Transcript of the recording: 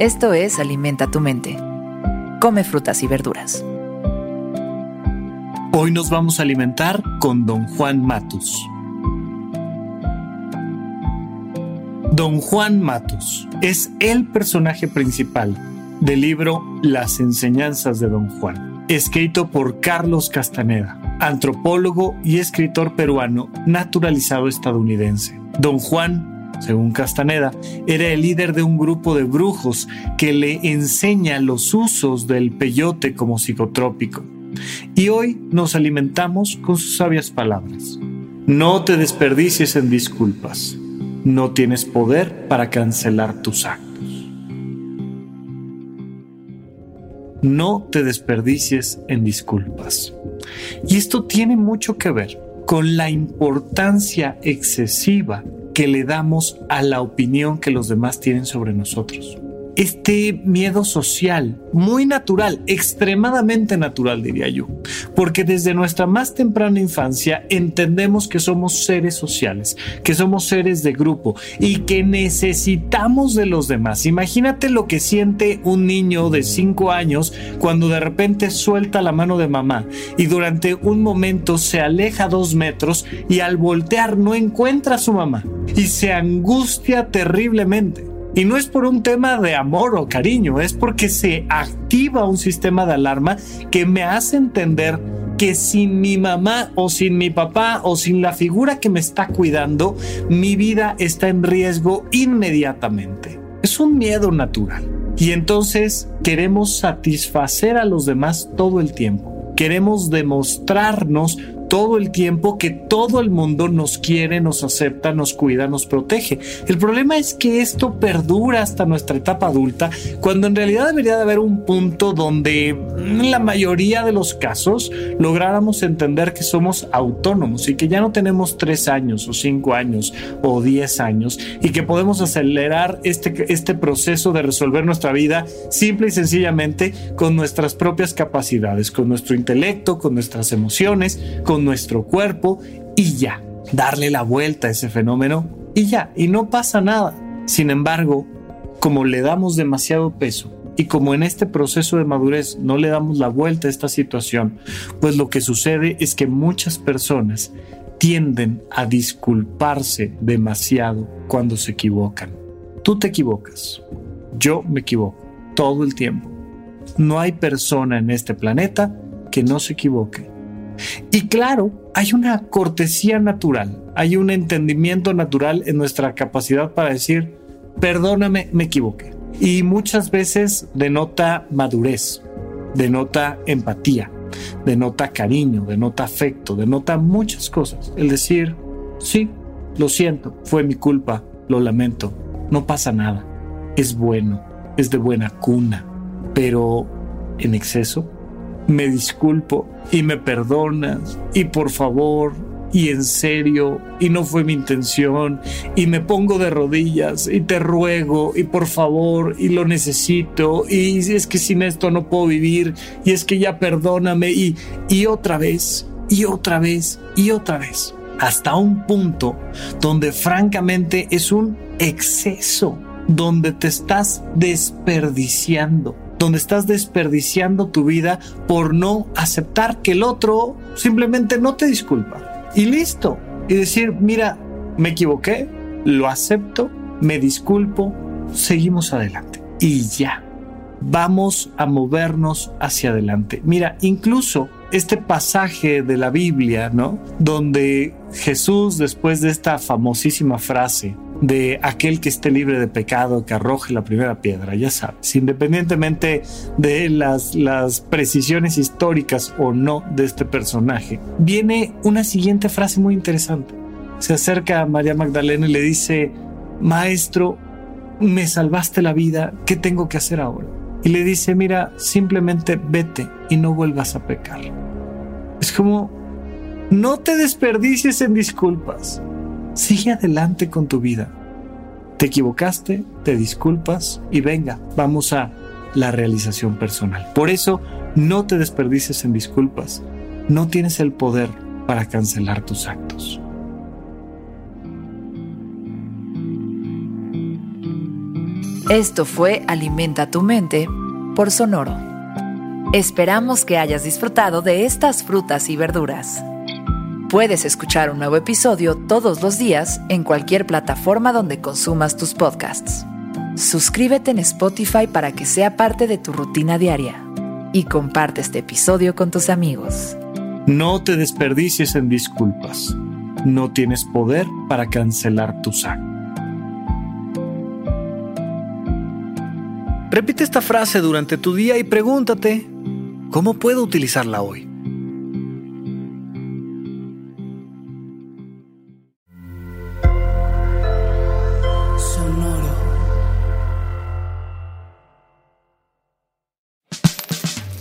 Esto es Alimenta tu mente. Come frutas y verduras. Hoy nos vamos a alimentar con Don Juan Matus. Don Juan Matus es el personaje principal del libro Las enseñanzas de Don Juan, escrito por Carlos Castaneda, antropólogo y escritor peruano naturalizado estadounidense. Don Juan, según Castaneda, era el líder de un grupo de brujos que le enseña los usos del peyote como psicotrópico. Y hoy nos alimentamos con sus sabias palabras. No te desperdicies en disculpas. No tienes poder para cancelar tus actos. No te desperdicies en disculpas. Y esto tiene mucho que ver con la importancia excesiva que le damos a la opinión que los demás tienen sobre nosotros este miedo social, muy natural, extremadamente natural diría yo, porque desde nuestra más temprana infancia entendemos que somos seres sociales, que somos seres de grupo y que necesitamos de los demás. Imagínate lo que siente un niño de 5 años cuando de repente suelta la mano de mamá y durante un momento se aleja dos metros y al voltear no encuentra a su mamá y se angustia terriblemente. Y no es por un tema de amor o cariño, es porque se activa un sistema de alarma que me hace entender que sin mi mamá o sin mi papá o sin la figura que me está cuidando, mi vida está en riesgo inmediatamente. Es un miedo natural. Y entonces queremos satisfacer a los demás todo el tiempo. Queremos demostrarnos todo el tiempo que todo el mundo nos quiere, nos acepta, nos cuida, nos protege. El problema es que esto perdura hasta nuestra etapa adulta, cuando en realidad debería de haber un punto donde en la mayoría de los casos lográramos entender que somos autónomos y que ya no tenemos tres años o cinco años o diez años y que podemos acelerar este, este proceso de resolver nuestra vida simple y sencillamente con nuestras propias capacidades, con nuestro intelecto, con nuestras emociones, con nuestro cuerpo y ya, darle la vuelta a ese fenómeno y ya, y no pasa nada. Sin embargo, como le damos demasiado peso y como en este proceso de madurez no le damos la vuelta a esta situación, pues lo que sucede es que muchas personas tienden a disculparse demasiado cuando se equivocan. Tú te equivocas, yo me equivoco todo el tiempo. No hay persona en este planeta que no se equivoque. Y claro, hay una cortesía natural, hay un entendimiento natural en nuestra capacidad para decir, perdóname, me equivoqué. Y muchas veces denota madurez, denota empatía, denota cariño, denota afecto, denota muchas cosas. El decir, sí, lo siento, fue mi culpa, lo lamento, no pasa nada, es bueno, es de buena cuna, pero en exceso me disculpo y me perdonas y por favor y en serio y no fue mi intención y me pongo de rodillas y te ruego y por favor y lo necesito y es que sin esto no puedo vivir y es que ya perdóname y, y otra vez y otra vez y otra vez hasta un punto donde francamente es un exceso donde te estás desperdiciando donde estás desperdiciando tu vida por no aceptar que el otro simplemente no te disculpa. Y listo. Y decir, mira, me equivoqué, lo acepto, me disculpo, seguimos adelante. Y ya. Vamos a movernos hacia adelante. Mira, incluso este pasaje de la Biblia, ¿no? Donde Jesús, después de esta famosísima frase, de aquel que esté libre de pecado, que arroje la primera piedra, ya sabes, independientemente de las, las precisiones históricas o no de este personaje, viene una siguiente frase muy interesante. Se acerca a María Magdalena y le dice, Maestro, me salvaste la vida, ¿qué tengo que hacer ahora? Y le dice, mira, simplemente vete y no vuelvas a pecar. Es como, no te desperdicies en disculpas Sigue adelante con tu vida. Te equivocaste, te disculpas y venga, vamos a la realización personal. Por eso, no te desperdices en disculpas. No tienes el poder para cancelar tus actos. Esto fue Alimenta tu mente por Sonoro. Esperamos que hayas disfrutado de estas frutas y verduras. Puedes escuchar un nuevo episodio todos los días en cualquier plataforma donde consumas tus podcasts. Suscríbete en Spotify para que sea parte de tu rutina diaria y comparte este episodio con tus amigos. No te desperdicies en disculpas. No tienes poder para cancelar tu actos. Repite esta frase durante tu día y pregúntate, ¿cómo puedo utilizarla hoy?